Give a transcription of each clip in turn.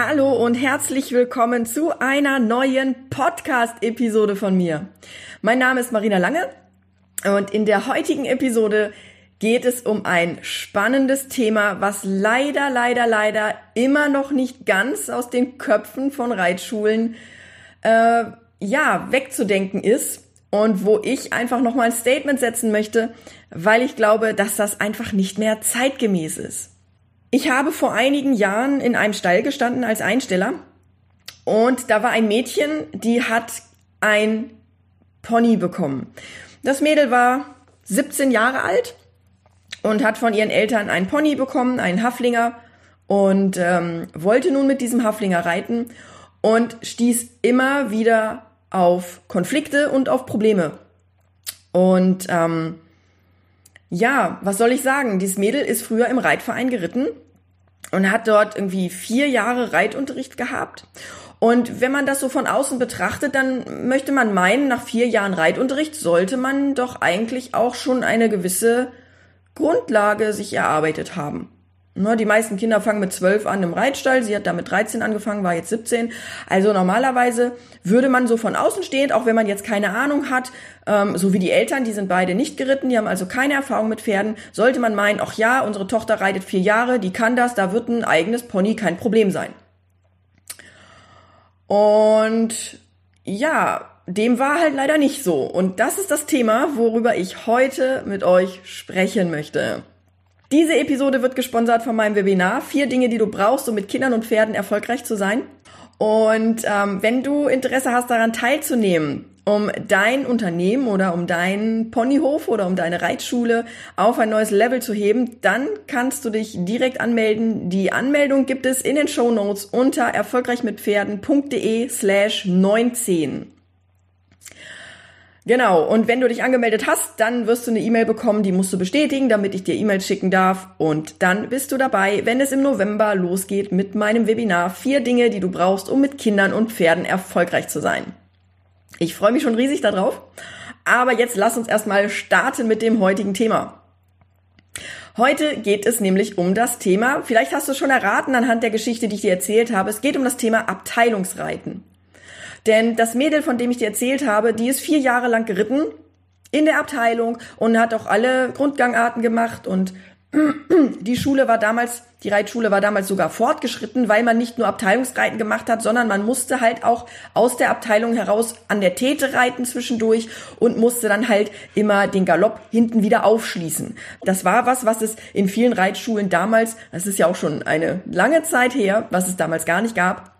Hallo und herzlich willkommen zu einer neuen Podcast-Episode von mir. Mein Name ist Marina Lange und in der heutigen Episode geht es um ein spannendes Thema, was leider, leider, leider immer noch nicht ganz aus den Köpfen von Reitschulen äh, ja wegzudenken ist und wo ich einfach noch mal ein Statement setzen möchte, weil ich glaube, dass das einfach nicht mehr zeitgemäß ist. Ich habe vor einigen Jahren in einem Stall gestanden als Einsteller und da war ein Mädchen, die hat ein Pony bekommen. Das Mädel war 17 Jahre alt und hat von ihren Eltern einen Pony bekommen, einen Haflinger und ähm, wollte nun mit diesem Haflinger reiten und stieß immer wieder auf Konflikte und auf Probleme. Und ähm, ja, was soll ich sagen? Dieses Mädel ist früher im Reitverein geritten und hat dort irgendwie vier Jahre Reitunterricht gehabt. Und wenn man das so von außen betrachtet, dann möchte man meinen, nach vier Jahren Reitunterricht sollte man doch eigentlich auch schon eine gewisse Grundlage sich erarbeitet haben. Ne, die meisten Kinder fangen mit zwölf an im Reitstall. Sie hat da mit 13 angefangen, war jetzt 17. Also normalerweise würde man so von außen stehend, auch wenn man jetzt keine Ahnung hat, ähm, so wie die Eltern, die sind beide nicht geritten, die haben also keine Erfahrung mit Pferden, sollte man meinen, ach ja, unsere Tochter reitet vier Jahre, die kann das, da wird ein eigenes Pony kein Problem sein. Und ja, dem war halt leider nicht so. Und das ist das Thema, worüber ich heute mit euch sprechen möchte. Diese Episode wird gesponsert von meinem Webinar. Vier Dinge, die du brauchst, um mit Kindern und Pferden erfolgreich zu sein. Und ähm, wenn du Interesse hast, daran teilzunehmen, um dein Unternehmen oder um deinen Ponyhof oder um deine Reitschule auf ein neues Level zu heben, dann kannst du dich direkt anmelden. Die Anmeldung gibt es in den Show Notes unter erfolgreichmitpferden.de slash 19. Genau, und wenn du dich angemeldet hast, dann wirst du eine E-Mail bekommen, die musst du bestätigen, damit ich dir E-Mails schicken darf. Und dann bist du dabei, wenn es im November losgeht mit meinem Webinar Vier Dinge, die du brauchst, um mit Kindern und Pferden erfolgreich zu sein. Ich freue mich schon riesig darauf. Aber jetzt lass uns erstmal starten mit dem heutigen Thema. Heute geht es nämlich um das Thema, vielleicht hast du es schon erraten anhand der Geschichte, die ich dir erzählt habe, es geht um das Thema Abteilungsreiten. Denn das Mädel, von dem ich dir erzählt habe, die ist vier Jahre lang geritten in der Abteilung und hat auch alle Grundgangarten gemacht und die Schule war damals, die Reitschule war damals sogar fortgeschritten, weil man nicht nur Abteilungsreiten gemacht hat, sondern man musste halt auch aus der Abteilung heraus an der Tete reiten zwischendurch und musste dann halt immer den Galopp hinten wieder aufschließen. Das war was, was es in vielen Reitschulen damals, das ist ja auch schon eine lange Zeit her, was es damals gar nicht gab,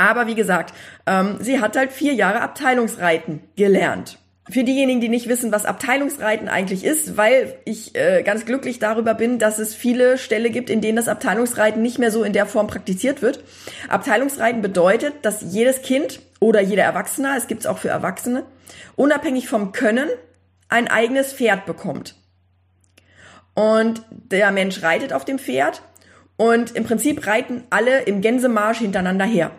aber wie gesagt, ähm, sie hat halt vier Jahre Abteilungsreiten gelernt. Für diejenigen, die nicht wissen, was Abteilungsreiten eigentlich ist, weil ich äh, ganz glücklich darüber bin, dass es viele Ställe gibt, in denen das Abteilungsreiten nicht mehr so in der Form praktiziert wird. Abteilungsreiten bedeutet, dass jedes Kind oder jeder Erwachsene, es gibt es auch für Erwachsene, unabhängig vom Können ein eigenes Pferd bekommt. Und der Mensch reitet auf dem Pferd und im Prinzip reiten alle im Gänsemarsch hintereinander her.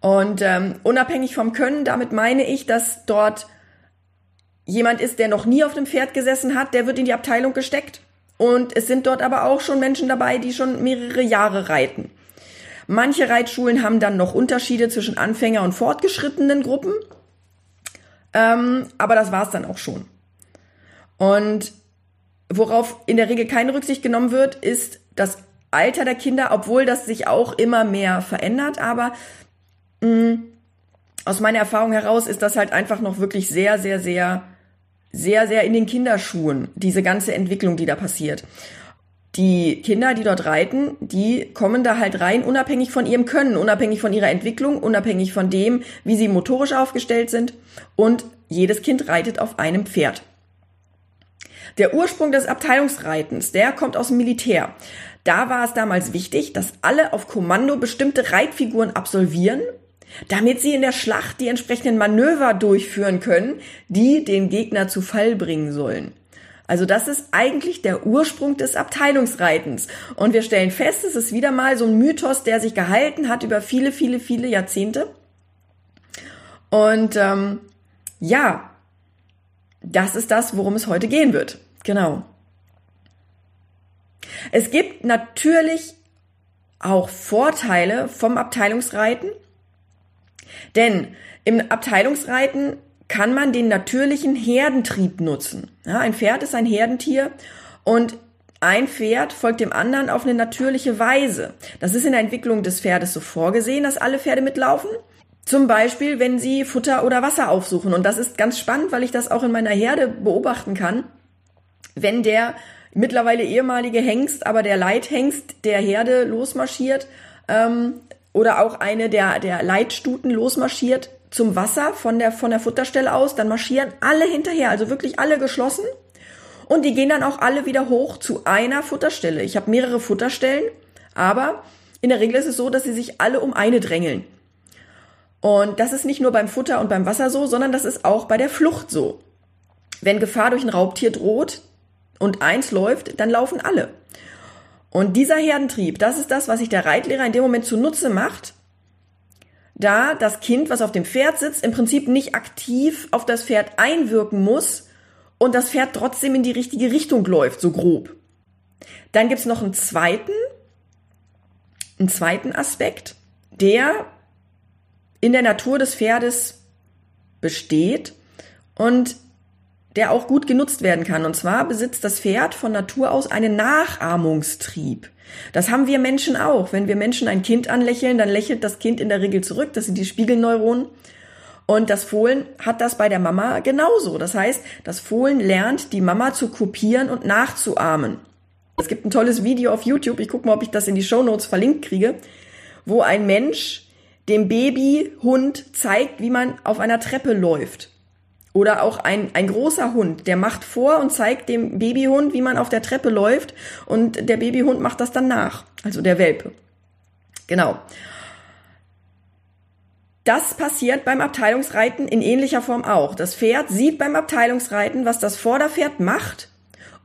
Und ähm, unabhängig vom Können, damit meine ich, dass dort jemand ist, der noch nie auf dem Pferd gesessen hat, der wird in die Abteilung gesteckt. Und es sind dort aber auch schon Menschen dabei, die schon mehrere Jahre reiten. Manche Reitschulen haben dann noch Unterschiede zwischen Anfänger und fortgeschrittenen Gruppen. Ähm, aber das war's dann auch schon. Und worauf in der Regel keine Rücksicht genommen wird, ist das Alter der Kinder, obwohl das sich auch immer mehr verändert. Aber Mm, aus meiner Erfahrung heraus ist das halt einfach noch wirklich sehr, sehr, sehr, sehr, sehr in den Kinderschuhen, diese ganze Entwicklung, die da passiert. Die Kinder, die dort reiten, die kommen da halt rein, unabhängig von ihrem Können, unabhängig von ihrer Entwicklung, unabhängig von dem, wie sie motorisch aufgestellt sind. Und jedes Kind reitet auf einem Pferd. Der Ursprung des Abteilungsreitens, der kommt aus dem Militär. Da war es damals wichtig, dass alle auf Kommando bestimmte Reitfiguren absolvieren, damit sie in der Schlacht die entsprechenden Manöver durchführen können, die den Gegner zu Fall bringen sollen. Also das ist eigentlich der Ursprung des Abteilungsreitens. Und wir stellen fest, es ist wieder mal so ein Mythos, der sich gehalten hat über viele, viele, viele Jahrzehnte. Und ähm, ja, das ist das, worum es heute gehen wird. Genau. Es gibt natürlich auch Vorteile vom Abteilungsreiten, denn im Abteilungsreiten kann man den natürlichen Herdentrieb nutzen. Ja, ein Pferd ist ein Herdentier und ein Pferd folgt dem anderen auf eine natürliche Weise. Das ist in der Entwicklung des Pferdes so vorgesehen, dass alle Pferde mitlaufen. Zum Beispiel, wenn sie Futter oder Wasser aufsuchen. Und das ist ganz spannend, weil ich das auch in meiner Herde beobachten kann. Wenn der mittlerweile ehemalige Hengst, aber der Leithengst der Herde losmarschiert ähm, oder auch eine der, der Leitstuten losmarschiert zum Wasser von der, von der Futterstelle aus, dann marschieren alle hinterher, also wirklich alle geschlossen. Und die gehen dann auch alle wieder hoch zu einer Futterstelle. Ich habe mehrere Futterstellen, aber in der Regel ist es so, dass sie sich alle um eine drängeln. Und das ist nicht nur beim Futter und beim Wasser so, sondern das ist auch bei der Flucht so. Wenn Gefahr durch ein Raubtier droht und eins läuft, dann laufen alle. Und dieser Herdentrieb, das ist das, was sich der Reitlehrer in dem Moment zunutze macht, da das Kind, was auf dem Pferd sitzt, im Prinzip nicht aktiv auf das Pferd einwirken muss und das Pferd trotzdem in die richtige Richtung läuft, so grob. Dann gibt's noch einen zweiten, einen zweiten Aspekt, der in der Natur des Pferdes besteht und der auch gut genutzt werden kann. Und zwar besitzt das Pferd von Natur aus einen Nachahmungstrieb. Das haben wir Menschen auch. Wenn wir Menschen ein Kind anlächeln, dann lächelt das Kind in der Regel zurück. Das sind die Spiegelneuronen. Und das Fohlen hat das bei der Mama genauso. Das heißt, das Fohlen lernt, die Mama zu kopieren und nachzuahmen. Es gibt ein tolles Video auf YouTube. Ich gucke mal, ob ich das in die Show Notes verlinkt kriege, wo ein Mensch dem Babyhund zeigt, wie man auf einer Treppe läuft. Oder auch ein, ein großer Hund, der macht vor und zeigt dem Babyhund, wie man auf der Treppe läuft und der Babyhund macht das dann nach. Also der Welpe. Genau. Das passiert beim Abteilungsreiten in ähnlicher Form auch. Das Pferd sieht beim Abteilungsreiten, was das Vorderpferd macht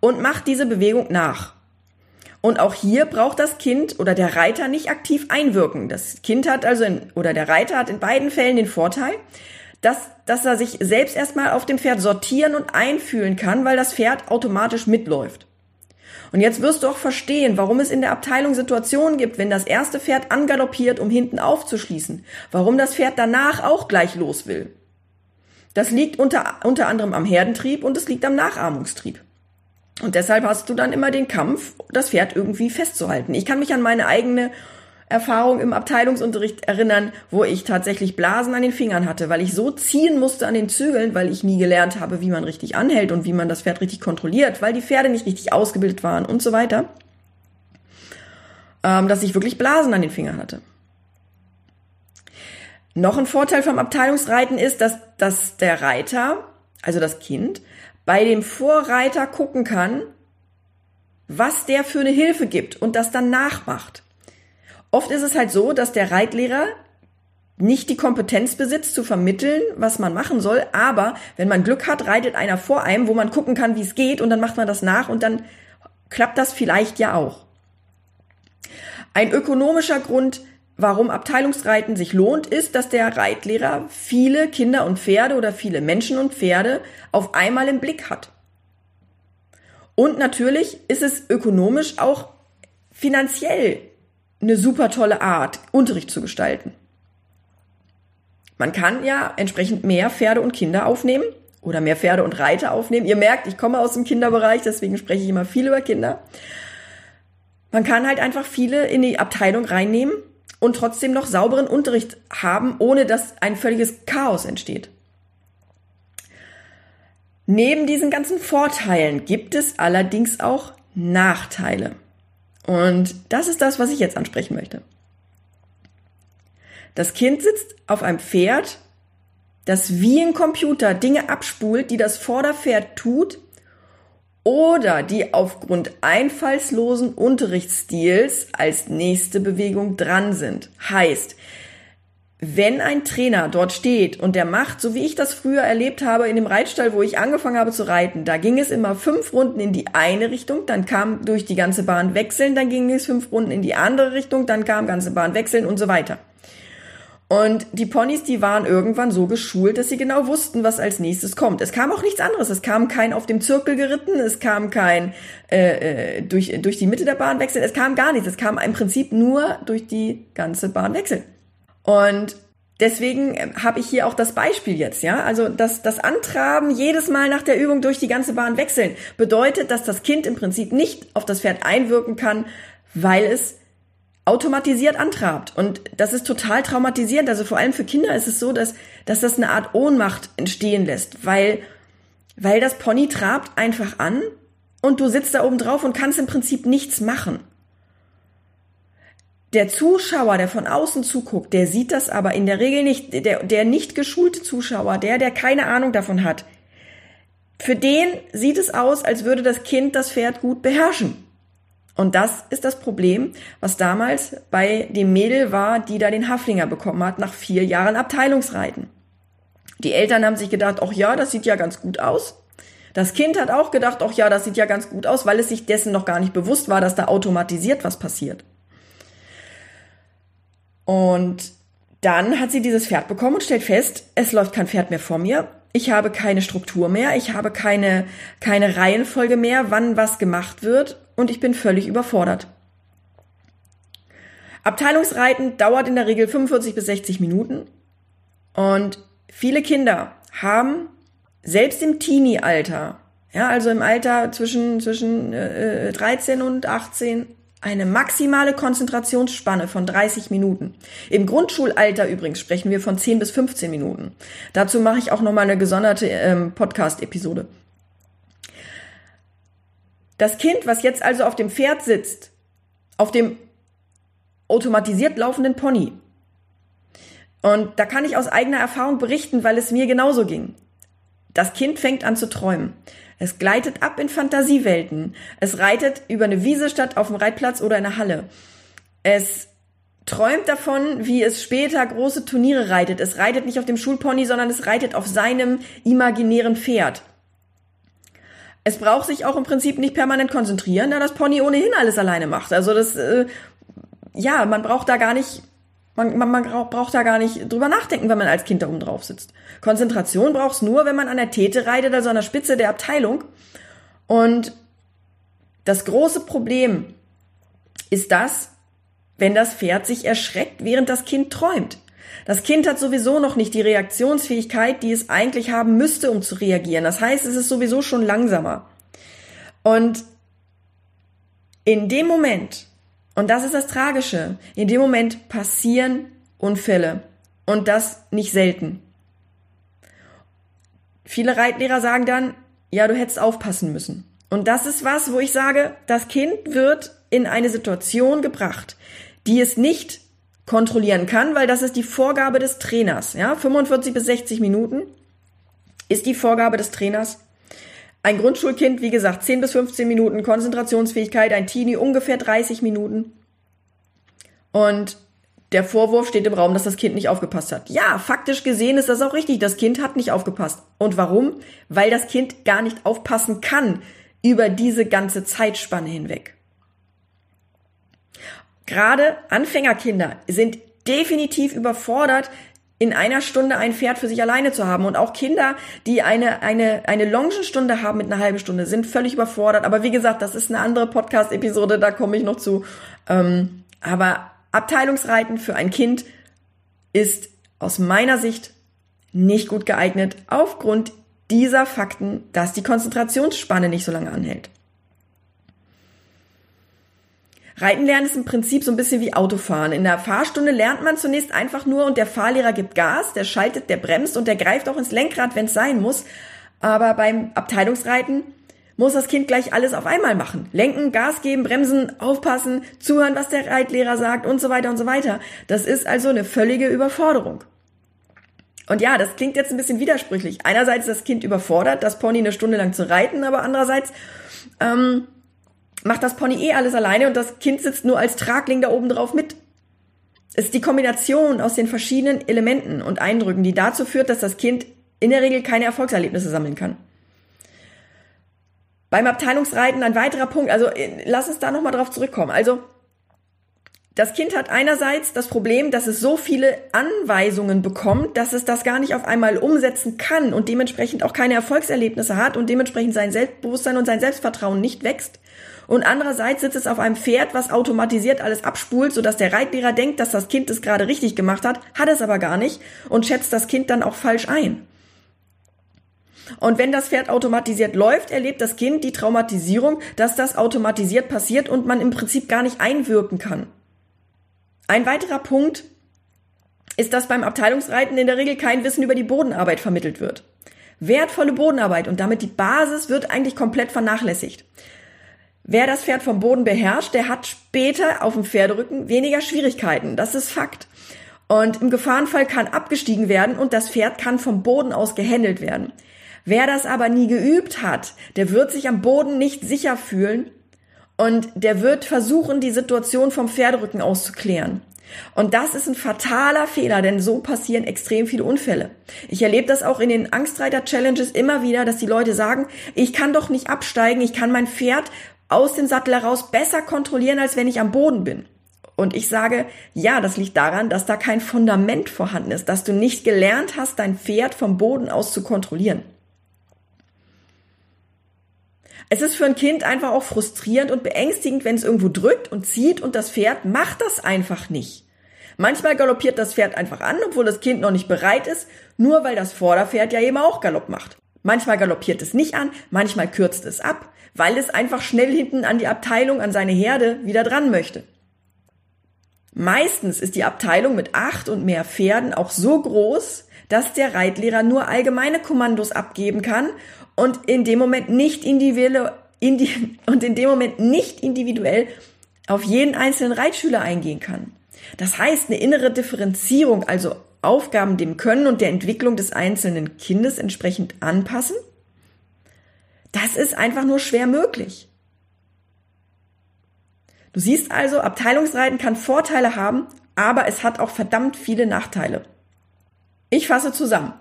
und macht diese Bewegung nach. Und auch hier braucht das Kind oder der Reiter nicht aktiv einwirken. Das Kind hat also in, oder der Reiter hat in beiden Fällen den Vorteil, dass, dass er sich selbst erstmal auf dem Pferd sortieren und einfühlen kann, weil das Pferd automatisch mitläuft. Und jetzt wirst du auch verstehen, warum es in der Abteilung Situationen gibt, wenn das erste Pferd angaloppiert, um hinten aufzuschließen, warum das Pferd danach auch gleich los will. Das liegt unter, unter anderem am Herdentrieb und es liegt am Nachahmungstrieb. Und deshalb hast du dann immer den Kampf, das Pferd irgendwie festzuhalten. Ich kann mich an meine eigene Erfahrung im Abteilungsunterricht erinnern, wo ich tatsächlich Blasen an den Fingern hatte, weil ich so ziehen musste an den Zügeln, weil ich nie gelernt habe, wie man richtig anhält und wie man das Pferd richtig kontrolliert, weil die Pferde nicht richtig ausgebildet waren und so weiter, ähm, dass ich wirklich Blasen an den Fingern hatte. Noch ein Vorteil vom Abteilungsreiten ist, dass, dass der Reiter, also das Kind, bei dem Vorreiter gucken kann, was der für eine Hilfe gibt und das dann nachmacht. Oft ist es halt so, dass der Reitlehrer nicht die Kompetenz besitzt, zu vermitteln, was man machen soll, aber wenn man Glück hat, reitet einer vor einem, wo man gucken kann, wie es geht, und dann macht man das nach und dann klappt das vielleicht ja auch. Ein ökonomischer Grund, warum Abteilungsreiten sich lohnt, ist, dass der Reitlehrer viele Kinder und Pferde oder viele Menschen und Pferde auf einmal im Blick hat. Und natürlich ist es ökonomisch auch finanziell eine super tolle Art, Unterricht zu gestalten. Man kann ja entsprechend mehr Pferde und Kinder aufnehmen oder mehr Pferde und Reiter aufnehmen. Ihr merkt, ich komme aus dem Kinderbereich, deswegen spreche ich immer viel über Kinder. Man kann halt einfach viele in die Abteilung reinnehmen und trotzdem noch sauberen Unterricht haben, ohne dass ein völliges Chaos entsteht. Neben diesen ganzen Vorteilen gibt es allerdings auch Nachteile. Und das ist das, was ich jetzt ansprechen möchte. Das Kind sitzt auf einem Pferd, das wie ein Computer Dinge abspult, die das Vorderpferd tut, oder die aufgrund einfallslosen Unterrichtsstils als nächste Bewegung dran sind. Heißt, wenn ein Trainer dort steht und der macht, so wie ich das früher erlebt habe in dem Reitstall, wo ich angefangen habe zu reiten, da ging es immer fünf Runden in die eine Richtung, dann kam durch die ganze Bahn wechseln, dann ging es fünf Runden in die andere Richtung, dann kam ganze Bahn wechseln und so weiter. Und die Ponys, die waren irgendwann so geschult, dass sie genau wussten, was als nächstes kommt. Es kam auch nichts anderes. Es kam kein auf dem Zirkel geritten, es kam kein äh, äh durch, durch die Mitte der Bahn wechseln, es kam gar nichts. Es kam im Prinzip nur durch die ganze Bahn wechseln. Und deswegen ähm, habe ich hier auch das Beispiel jetzt, ja. Also das, das Antraben jedes Mal nach der Übung durch die ganze Bahn wechseln bedeutet, dass das Kind im Prinzip nicht auf das Pferd einwirken kann, weil es automatisiert antrabt. Und das ist total traumatisierend. Also vor allem für Kinder ist es so, dass, dass das eine Art Ohnmacht entstehen lässt, weil, weil das Pony trabt einfach an und du sitzt da oben drauf und kannst im Prinzip nichts machen. Der Zuschauer, der von außen zuguckt, der sieht das aber in der Regel nicht. Der, der nicht geschulte Zuschauer, der, der keine Ahnung davon hat, für den sieht es aus, als würde das Kind das Pferd gut beherrschen. Und das ist das Problem, was damals bei dem Mädel war, die da den Haflinger bekommen hat nach vier Jahren Abteilungsreiten. Die Eltern haben sich gedacht, ach ja, das sieht ja ganz gut aus. Das Kind hat auch gedacht, ach ja, das sieht ja ganz gut aus, weil es sich dessen noch gar nicht bewusst war, dass da automatisiert was passiert. Und dann hat sie dieses Pferd bekommen und stellt fest, es läuft kein Pferd mehr vor mir. Ich habe keine Struktur mehr, ich habe keine, keine Reihenfolge mehr, wann was gemacht wird und ich bin völlig überfordert. Abteilungsreiten dauert in der Regel 45 bis 60 Minuten und viele Kinder haben selbst im Teenie-Alter, ja, also im Alter zwischen, zwischen äh, 13 und 18, eine maximale Konzentrationsspanne von 30 Minuten. Im Grundschulalter übrigens sprechen wir von 10 bis 15 Minuten. Dazu mache ich auch nochmal eine gesonderte ähm, Podcast-Episode. Das Kind, was jetzt also auf dem Pferd sitzt, auf dem automatisiert laufenden Pony, und da kann ich aus eigener Erfahrung berichten, weil es mir genauso ging. Das Kind fängt an zu träumen. Es gleitet ab in Fantasiewelten. Es reitet über eine Wiese statt auf dem Reitplatz oder in einer Halle. Es träumt davon, wie es später große Turniere reitet. Es reitet nicht auf dem Schulpony, sondern es reitet auf seinem imaginären Pferd. Es braucht sich auch im Prinzip nicht permanent konzentrieren, da das Pony ohnehin alles alleine macht. Also das, äh, ja, man braucht da gar nicht man, man, man braucht da gar nicht drüber nachdenken, wenn man als Kind da oben drauf sitzt. Konzentration braucht's nur, wenn man an der Tete reitet, also an der Spitze der Abteilung. Und das große Problem ist das, wenn das Pferd sich erschreckt, während das Kind träumt. Das Kind hat sowieso noch nicht die Reaktionsfähigkeit, die es eigentlich haben müsste, um zu reagieren. Das heißt, es ist sowieso schon langsamer. Und in dem Moment, und das ist das Tragische. In dem Moment passieren Unfälle. Und das nicht selten. Viele Reitlehrer sagen dann, ja, du hättest aufpassen müssen. Und das ist was, wo ich sage, das Kind wird in eine Situation gebracht, die es nicht kontrollieren kann, weil das ist die Vorgabe des Trainers. Ja, 45 bis 60 Minuten ist die Vorgabe des Trainers. Ein Grundschulkind, wie gesagt, 10 bis 15 Minuten Konzentrationsfähigkeit, ein Teenie ungefähr 30 Minuten. Und der Vorwurf steht im Raum, dass das Kind nicht aufgepasst hat. Ja, faktisch gesehen ist das auch richtig. Das Kind hat nicht aufgepasst. Und warum? Weil das Kind gar nicht aufpassen kann über diese ganze Zeitspanne hinweg. Gerade Anfängerkinder sind definitiv überfordert, in einer Stunde ein Pferd für sich alleine zu haben. Und auch Kinder, die eine, eine, eine Longenstunde haben mit einer halben Stunde, sind völlig überfordert. Aber wie gesagt, das ist eine andere Podcast-Episode, da komme ich noch zu. Ähm, aber Abteilungsreiten für ein Kind ist aus meiner Sicht nicht gut geeignet aufgrund dieser Fakten, dass die Konzentrationsspanne nicht so lange anhält. Reiten lernen ist im Prinzip so ein bisschen wie Autofahren. In der Fahrstunde lernt man zunächst einfach nur und der Fahrlehrer gibt Gas, der schaltet, der bremst und der greift auch ins Lenkrad, wenn es sein muss. Aber beim Abteilungsreiten muss das Kind gleich alles auf einmal machen. Lenken, Gas geben, bremsen, aufpassen, zuhören, was der Reitlehrer sagt und so weiter und so weiter. Das ist also eine völlige Überforderung. Und ja, das klingt jetzt ein bisschen widersprüchlich. Einerseits ist das Kind überfordert, das Pony eine Stunde lang zu reiten, aber andererseits ähm, macht das Pony eh alles alleine und das Kind sitzt nur als Tragling da oben drauf mit. Es ist die Kombination aus den verschiedenen Elementen und Eindrücken, die dazu führt, dass das Kind in der Regel keine Erfolgserlebnisse sammeln kann. Beim Abteilungsreiten ein weiterer Punkt, also äh, lass uns da nochmal drauf zurückkommen. Also das Kind hat einerseits das Problem, dass es so viele Anweisungen bekommt, dass es das gar nicht auf einmal umsetzen kann und dementsprechend auch keine Erfolgserlebnisse hat und dementsprechend sein Selbstbewusstsein und sein Selbstvertrauen nicht wächst. Und andererseits sitzt es auf einem Pferd, was automatisiert alles abspult, sodass der Reitlehrer denkt, dass das Kind es gerade richtig gemacht hat, hat es aber gar nicht und schätzt das Kind dann auch falsch ein. Und wenn das Pferd automatisiert läuft, erlebt das Kind die Traumatisierung, dass das automatisiert passiert und man im Prinzip gar nicht einwirken kann. Ein weiterer Punkt ist, dass beim Abteilungsreiten in der Regel kein Wissen über die Bodenarbeit vermittelt wird. Wertvolle Bodenarbeit und damit die Basis wird eigentlich komplett vernachlässigt. Wer das Pferd vom Boden beherrscht, der hat später auf dem Pferderücken weniger Schwierigkeiten. Das ist Fakt. Und im Gefahrenfall kann abgestiegen werden und das Pferd kann vom Boden aus gehändelt werden. Wer das aber nie geübt hat, der wird sich am Boden nicht sicher fühlen und der wird versuchen, die Situation vom Pferderücken auszuklären. Und das ist ein fataler Fehler, denn so passieren extrem viele Unfälle. Ich erlebe das auch in den Angstreiter-Challenges immer wieder, dass die Leute sagen, ich kann doch nicht absteigen, ich kann mein Pferd aus dem Sattel heraus besser kontrollieren, als wenn ich am Boden bin. Und ich sage, ja, das liegt daran, dass da kein Fundament vorhanden ist, dass du nicht gelernt hast, dein Pferd vom Boden aus zu kontrollieren. Es ist für ein Kind einfach auch frustrierend und beängstigend, wenn es irgendwo drückt und zieht und das Pferd macht das einfach nicht. Manchmal galoppiert das Pferd einfach an, obwohl das Kind noch nicht bereit ist, nur weil das Vorderpferd ja eben auch Galopp macht. Manchmal galoppiert es nicht an, manchmal kürzt es ab, weil es einfach schnell hinten an die Abteilung, an seine Herde wieder dran möchte. Meistens ist die Abteilung mit acht und mehr Pferden auch so groß, dass der Reitlehrer nur allgemeine Kommandos abgeben kann und in dem Moment nicht individuell und in dem Moment nicht individuell auf jeden einzelnen Reitschüler eingehen kann. Das heißt, eine innere Differenzierung, also Aufgaben dem Können und der Entwicklung des einzelnen Kindes entsprechend anpassen, das ist einfach nur schwer möglich. Du siehst also, Abteilungsreiten kann Vorteile haben, aber es hat auch verdammt viele Nachteile. Ich fasse zusammen.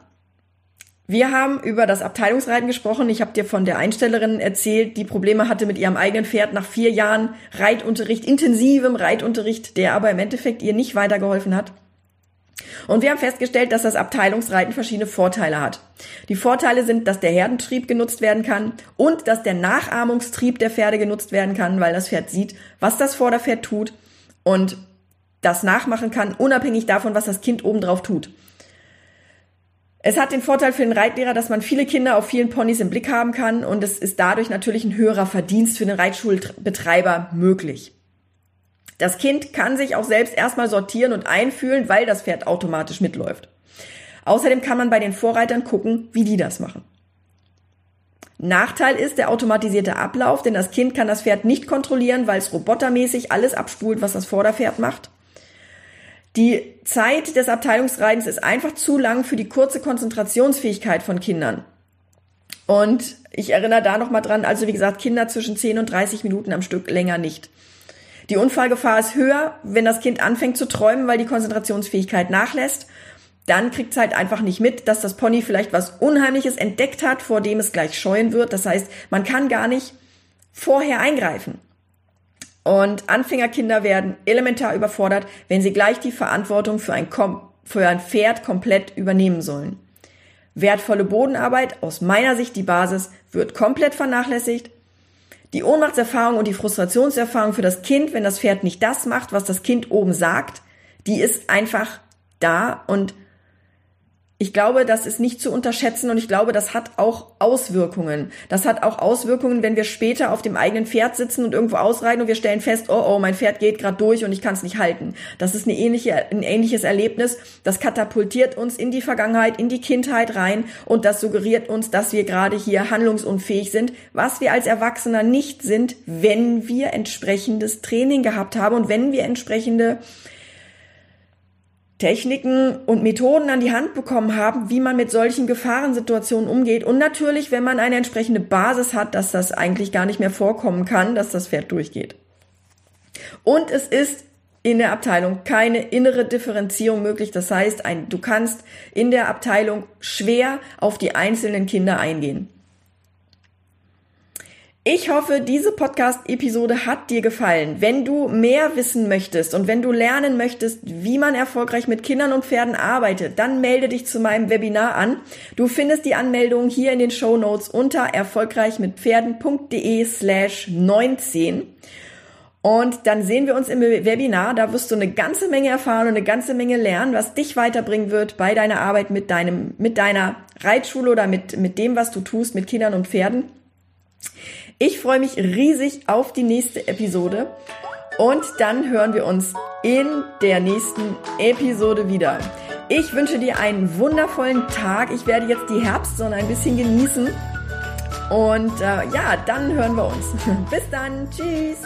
Wir haben über das Abteilungsreiten gesprochen. Ich habe dir von der Einstellerin erzählt, die Probleme hatte mit ihrem eigenen Pferd nach vier Jahren Reitunterricht, intensivem Reitunterricht, der aber im Endeffekt ihr nicht weitergeholfen hat. Und wir haben festgestellt, dass das Abteilungsreiten verschiedene Vorteile hat. Die Vorteile sind, dass der Herdentrieb genutzt werden kann und dass der Nachahmungstrieb der Pferde genutzt werden kann, weil das Pferd sieht, was das Vorderpferd tut und das nachmachen kann, unabhängig davon, was das Kind obendrauf tut. Es hat den Vorteil für den Reitlehrer, dass man viele Kinder auf vielen Ponys im Blick haben kann und es ist dadurch natürlich ein höherer Verdienst für den Reitschulbetreiber möglich. Das Kind kann sich auch selbst erstmal sortieren und einfühlen, weil das Pferd automatisch mitläuft. Außerdem kann man bei den Vorreitern gucken, wie die das machen. Nachteil ist der automatisierte Ablauf, denn das Kind kann das Pferd nicht kontrollieren, weil es robotermäßig alles abspult, was das Vorderpferd macht. Die Zeit des Abteilungsreitens ist einfach zu lang für die kurze Konzentrationsfähigkeit von Kindern. Und ich erinnere da nochmal dran, also wie gesagt, Kinder zwischen 10 und 30 Minuten am Stück länger nicht. Die Unfallgefahr ist höher, wenn das Kind anfängt zu träumen, weil die Konzentrationsfähigkeit nachlässt. Dann kriegt es halt einfach nicht mit, dass das Pony vielleicht was Unheimliches entdeckt hat, vor dem es gleich scheuen wird. Das heißt, man kann gar nicht vorher eingreifen. Und Anfängerkinder werden elementar überfordert, wenn sie gleich die Verantwortung für ein, Kom für ein Pferd komplett übernehmen sollen. Wertvolle Bodenarbeit, aus meiner Sicht die Basis, wird komplett vernachlässigt. Die Ohnmachtserfahrung und die Frustrationserfahrung für das Kind, wenn das Pferd nicht das macht, was das Kind oben sagt, die ist einfach da und ich glaube, das ist nicht zu unterschätzen und ich glaube, das hat auch Auswirkungen. Das hat auch Auswirkungen, wenn wir später auf dem eigenen Pferd sitzen und irgendwo ausreiten und wir stellen fest, oh oh, mein Pferd geht gerade durch und ich kann es nicht halten. Das ist eine ähnliche, ein ähnliches Erlebnis. Das katapultiert uns in die Vergangenheit, in die Kindheit rein und das suggeriert uns, dass wir gerade hier handlungsunfähig sind, was wir als Erwachsener nicht sind, wenn wir entsprechendes Training gehabt haben und wenn wir entsprechende Techniken und Methoden an die Hand bekommen haben, wie man mit solchen Gefahrensituationen umgeht. Und natürlich, wenn man eine entsprechende Basis hat, dass das eigentlich gar nicht mehr vorkommen kann, dass das Pferd durchgeht. Und es ist in der Abteilung keine innere Differenzierung möglich. Das heißt, ein, du kannst in der Abteilung schwer auf die einzelnen Kinder eingehen. Ich hoffe, diese Podcast-Episode hat dir gefallen. Wenn du mehr wissen möchtest und wenn du lernen möchtest, wie man erfolgreich mit Kindern und Pferden arbeitet, dann melde dich zu meinem Webinar an. Du findest die Anmeldung hier in den Show Notes unter erfolgreichmitpferden.de slash 19. Und dann sehen wir uns im Webinar. Da wirst du eine ganze Menge erfahren und eine ganze Menge lernen, was dich weiterbringen wird bei deiner Arbeit mit deinem, mit deiner Reitschule oder mit, mit dem, was du tust, mit Kindern und Pferden. Ich freue mich riesig auf die nächste Episode und dann hören wir uns in der nächsten Episode wieder. Ich wünsche dir einen wundervollen Tag. Ich werde jetzt die Herbstsonne ein bisschen genießen. Und äh, ja, dann hören wir uns. Bis dann. Tschüss.